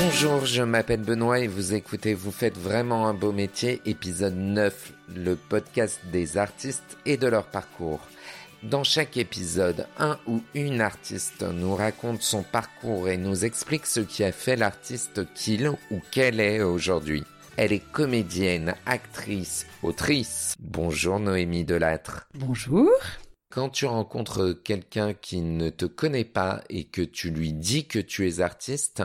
Bonjour, je m'appelle Benoît et vous écoutez Vous faites vraiment un beau métier, épisode 9, le podcast des artistes et de leur parcours. Dans chaque épisode, un ou une artiste nous raconte son parcours et nous explique ce qui a fait l'artiste qu'il ou qu'elle est aujourd'hui. Elle est comédienne, actrice, autrice. Bonjour Noémie Delattre. Bonjour. Quand tu rencontres quelqu'un qui ne te connaît pas et que tu lui dis que tu es artiste,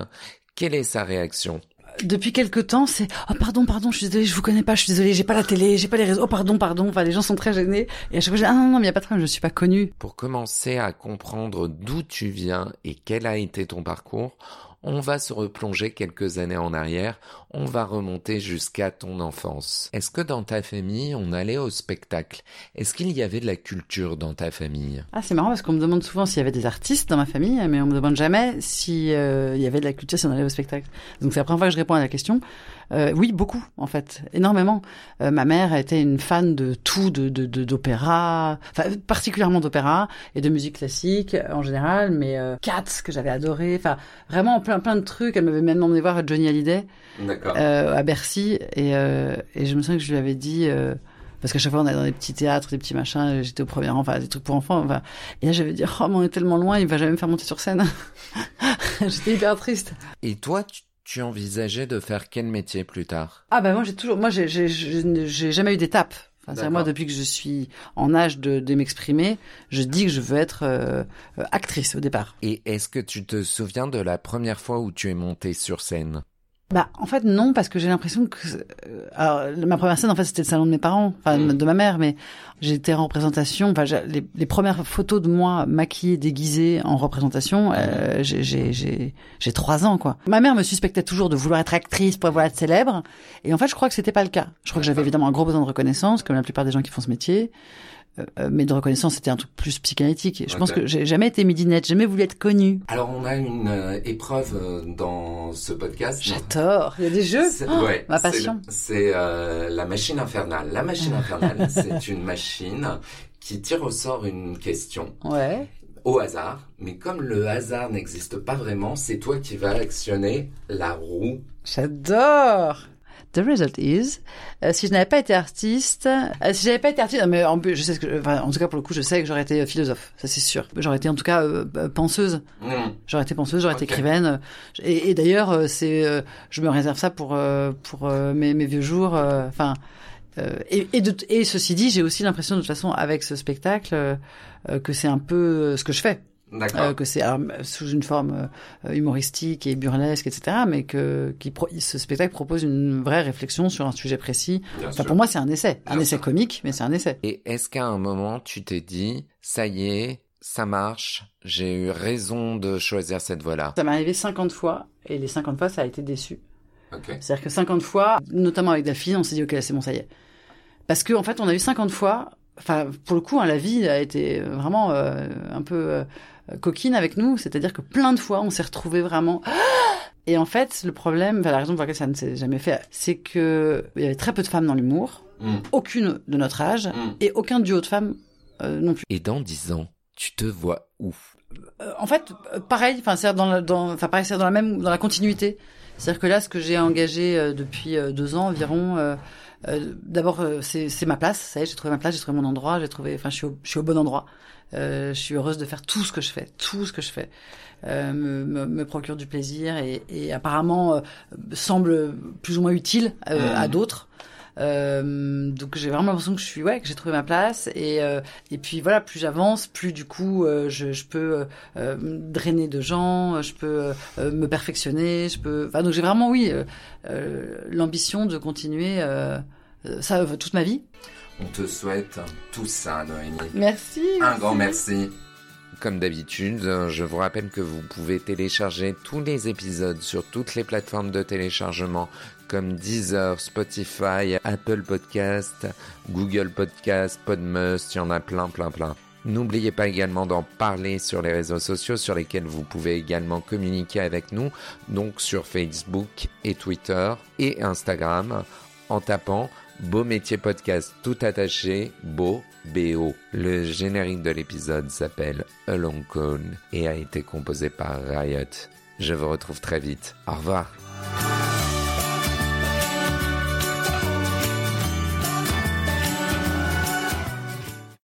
quelle est sa réaction? Depuis quelque temps, c'est oh pardon pardon, je suis désolée, je vous connais pas, je suis désolée, j'ai pas la télé, j'ai pas les réseaux. Oh pardon pardon. Enfin, les gens sont très gênés et à chaque fois je dis ah non non, mais y a pas de problème, je suis pas connue. Pour commencer à comprendre d'où tu viens et quel a été ton parcours, on va se replonger quelques années en arrière, on va remonter jusqu'à ton enfance. Est-ce que dans ta famille, on allait au spectacle? Est-ce qu'il y avait de la culture dans ta famille? Ah, c'est marrant parce qu'on me demande souvent s'il y avait des artistes dans ma famille, mais on me demande jamais s'il euh, y avait de la culture si on allait au spectacle. Donc c'est la première fois que je réponds à la question. Euh, oui, beaucoup en fait, énormément. Euh, ma mère était une fan de tout, de d'opéra, enfin particulièrement d'opéra et de musique classique en général, mais Cats que j'avais adoré, enfin vraiment plein plein de trucs. Elle m'avait même emmené voir Johnny Hallyday euh, à Bercy et, euh, et je me souviens que je lui avais dit parce qu'à chaque fois on allait dans des petits théâtres, des petits machins, j'étais au premier rang, enfin des trucs pour enfants. Enfin, et là j'avais dit oh mais on est tellement loin, il va jamais me faire monter sur scène. j'étais hyper triste. Et toi, tu tu envisageais de faire quel métier plus tard? Ah ben moi j'ai toujours, moi j'ai j'ai jamais eu d'étape. Enfin, moi depuis que je suis en âge de, de m'exprimer, je dis que je veux être euh, actrice au départ. Et est-ce que tu te souviens de la première fois où tu es montée sur scène? Bah, en fait, non, parce que j'ai l'impression que, euh, alors, ma première scène, en fait, c'était le salon de mes parents, enfin, mm. de ma mère, mais j'étais en représentation, enfin, les, les, premières photos de moi maquillée, déguisée en représentation, euh, j'ai trois ans, quoi. Ma mère me suspectait toujours de vouloir être actrice pour vouloir être célèbre, et en fait, je crois que c'était pas le cas. Je crois que j'avais évidemment un gros besoin de reconnaissance, comme la plupart des gens qui font ce métier. Euh, euh, mais de reconnaissance, c'était un truc plus psychanalytique. Je pense que j'ai jamais été midinette, jamais voulu être connue. Alors, on a une euh, épreuve dans ce podcast. J'adore. Il y a des jeux. Oh, ouais, ma passion. C'est la machine infernale. La machine infernale, c'est une machine qui tire au sort une question. Ouais. Au hasard, mais comme le hasard n'existe pas vraiment, c'est toi qui vas actionner la roue. J'adore. The result is, euh, si je n'avais pas été artiste, euh, si j'avais pas été artiste, mais en, je sais que, enfin, en tout cas pour le coup, je sais que j'aurais été philosophe, ça c'est sûr. J'aurais été en tout cas euh, penseuse. Mm. J'aurais été penseuse, j'aurais été écrivaine. Et, et d'ailleurs, c'est, je me réserve ça pour pour mes, mes vieux jours. Enfin. et, et, de, et ceci dit, j'ai aussi l'impression de toute façon avec ce spectacle que c'est un peu ce que je fais. Euh, que c'est sous une forme euh, humoristique et burlesque, etc. Mais que qui ce spectacle propose une vraie réflexion sur un sujet précis. enfin, pour moi, c'est un essai, un essai comique, mais c'est un essai. Et est-ce qu'à un moment, tu t'es dit, ça y est, ça marche, j'ai eu raison de choisir cette voie-là? Ça m'est arrivé 50 fois, et les 50 fois, ça a été déçu. C'est-à-dire que 50 fois, notamment avec Daphine, on s'est dit, ok, c'est bon, ça y est. Parce qu'en en fait, on a eu 50 fois enfin pour le coup hein, la vie a été vraiment euh, un peu euh, coquine avec nous, c'est-à-dire que plein de fois on s'est retrouvé vraiment. Et en fait, le problème, enfin, la raison pour laquelle ça ne s'est jamais fait, c'est que il y avait très peu de femmes dans l'humour, mm. aucune de notre âge, mm. et aucun duo de femmes euh, non plus. Et dans dix ans, tu te vois où? Euh, En fait, pareil, enfin c'est dans, la, dans, enfin pareil, c'est dans la même, dans la continuité. C'est-à-dire que là, ce que j'ai engagé depuis deux ans environ. D'abord, c'est ma place. Ça y est, j'ai trouvé ma place, j'ai trouvé mon endroit, j'ai trouvé, enfin, je suis, je suis au bon endroit. Euh, je suis heureuse de faire tout ce que je fais, tout ce que je fais. Euh, me, me, me, procure du plaisir et, et apparemment euh, semble plus ou moins utile euh, à mmh. d'autres. Euh, donc j'ai vraiment l'impression que je suis ouais que j'ai trouvé ma place et et puis voilà plus j'avance plus du coup je, je peux drainer de gens je peux me perfectionner je peux enfin donc j'ai vraiment oui l'ambition de continuer ça toute ma vie on te souhaite tout ça, Noémie. Merci. Un grand merci. Comme d'habitude, je vous rappelle que vous pouvez télécharger tous les épisodes sur toutes les plateformes de téléchargement comme Deezer, Spotify, Apple Podcast, Google Podcast, Podmust, il y en a plein, plein, plein. N'oubliez pas également d'en parler sur les réseaux sociaux sur lesquels vous pouvez également communiquer avec nous, donc sur Facebook et Twitter et Instagram en tapant Beau métier podcast tout attaché, beau, BO. Le générique de l'épisode s'appelle A Long Call et a été composé par Riot. Je vous retrouve très vite. Au revoir.